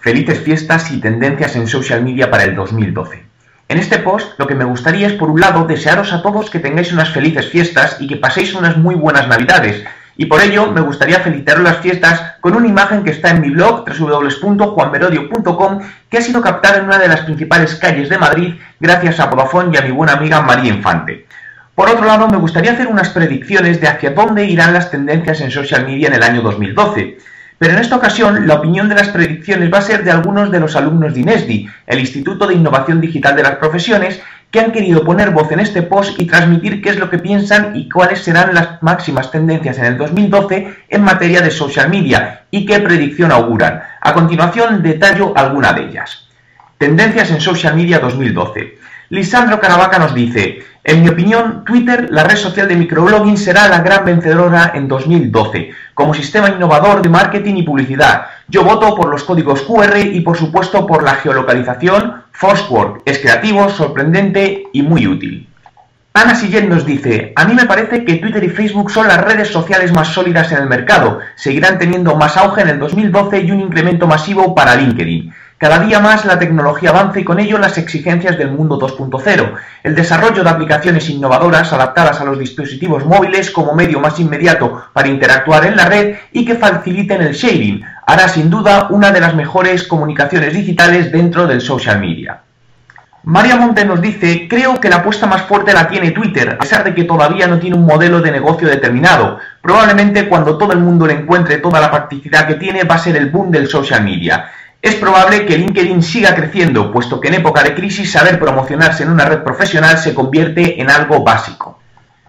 Felices fiestas y tendencias en social media para el 2012. En este post lo que me gustaría es, por un lado, desearos a todos que tengáis unas felices fiestas y que paséis unas muy buenas navidades. Y por ello me gustaría felicitaros las fiestas con una imagen que está en mi blog www.juanmerodio.com que ha sido captada en una de las principales calles de Madrid gracias a Vodafone y a mi buena amiga María Infante. Por otro lado, me gustaría hacer unas predicciones de hacia dónde irán las tendencias en social media en el año 2012. Pero en esta ocasión, la opinión de las predicciones va a ser de algunos de los alumnos de INESDI, el Instituto de Innovación Digital de las Profesiones, que han querido poner voz en este post y transmitir qué es lo que piensan y cuáles serán las máximas tendencias en el 2012 en materia de social media y qué predicción auguran. A continuación, detallo alguna de ellas. Tendencias en social media 2012. Lisandro Caravaca nos dice, en mi opinión, Twitter, la red social de microblogging, será la gran vencedora en 2012, como sistema innovador de marketing y publicidad. Yo voto por los códigos QR y por supuesto por la geolocalización. Foursquare es creativo, sorprendente y muy útil. Ana Sillén nos dice, a mí me parece que Twitter y Facebook son las redes sociales más sólidas en el mercado, seguirán teniendo más auge en el 2012 y un incremento masivo para LinkedIn. Cada día más la tecnología avanza y con ello las exigencias del mundo 2.0. El desarrollo de aplicaciones innovadoras adaptadas a los dispositivos móviles como medio más inmediato para interactuar en la red y que faciliten el sharing hará sin duda una de las mejores comunicaciones digitales dentro del social media. María Monte nos dice, creo que la apuesta más fuerte la tiene Twitter, a pesar de que todavía no tiene un modelo de negocio determinado. Probablemente cuando todo el mundo le encuentre toda la practicidad que tiene va a ser el boom del social media. Es probable que LinkedIn siga creciendo, puesto que en época de crisis saber promocionarse en una red profesional se convierte en algo básico.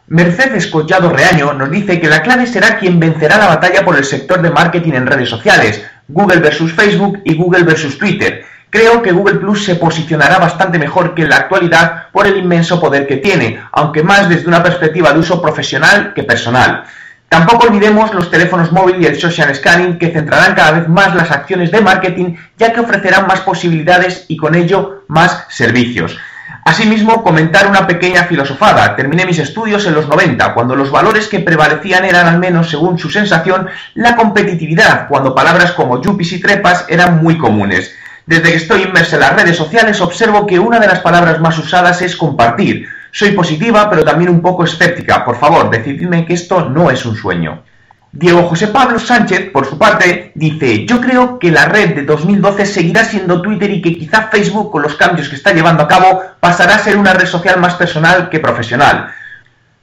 Mercedes Collado Reaño nos dice que la clave será quien vencerá la batalla por el sector de marketing en redes sociales, Google versus Facebook y Google versus Twitter. Creo que Google Plus se posicionará bastante mejor que en la actualidad por el inmenso poder que tiene, aunque más desde una perspectiva de uso profesional que personal. Tampoco olvidemos los teléfonos móviles y el social scanning que centrarán cada vez más las acciones de marketing ya que ofrecerán más posibilidades y con ello más servicios. Asimismo, comentar una pequeña filosofada. Terminé mis estudios en los 90, cuando los valores que prevalecían eran, al menos según su sensación, la competitividad, cuando palabras como yuppies y trepas eran muy comunes. Desde que estoy inmerso en las redes sociales observo que una de las palabras más usadas es compartir, soy positiva, pero también un poco escéptica. Por favor, decididme que esto no es un sueño. Diego José Pablo Sánchez, por su parte, dice, yo creo que la red de 2012 seguirá siendo Twitter y que quizá Facebook, con los cambios que está llevando a cabo, pasará a ser una red social más personal que profesional.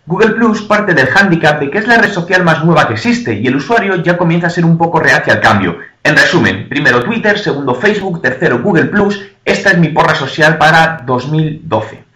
Google Plus parte del hándicap de que es la red social más nueva que existe y el usuario ya comienza a ser un poco reacio al cambio. En resumen, primero Twitter, segundo Facebook, tercero Google Plus, esta es mi porra social para 2012.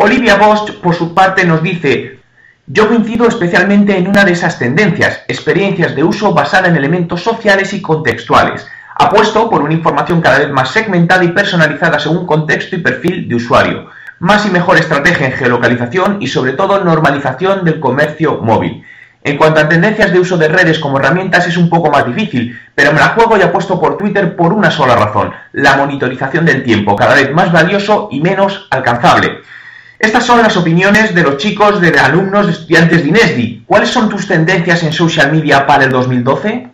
Olivia Bosch, por su parte, nos dice, yo coincido especialmente en una de esas tendencias, experiencias de uso basada en elementos sociales y contextuales. Apuesto por una información cada vez más segmentada y personalizada según contexto y perfil de usuario. Más y mejor estrategia en geolocalización y sobre todo normalización del comercio móvil. En cuanto a tendencias de uso de redes como herramientas es un poco más difícil, pero me la juego y apuesto por Twitter por una sola razón, la monitorización del tiempo, cada vez más valioso y menos alcanzable. Estas son las opiniones de los chicos, de alumnos, de estudiantes de INESDI. ¿Cuáles son tus tendencias en social media para el 2012?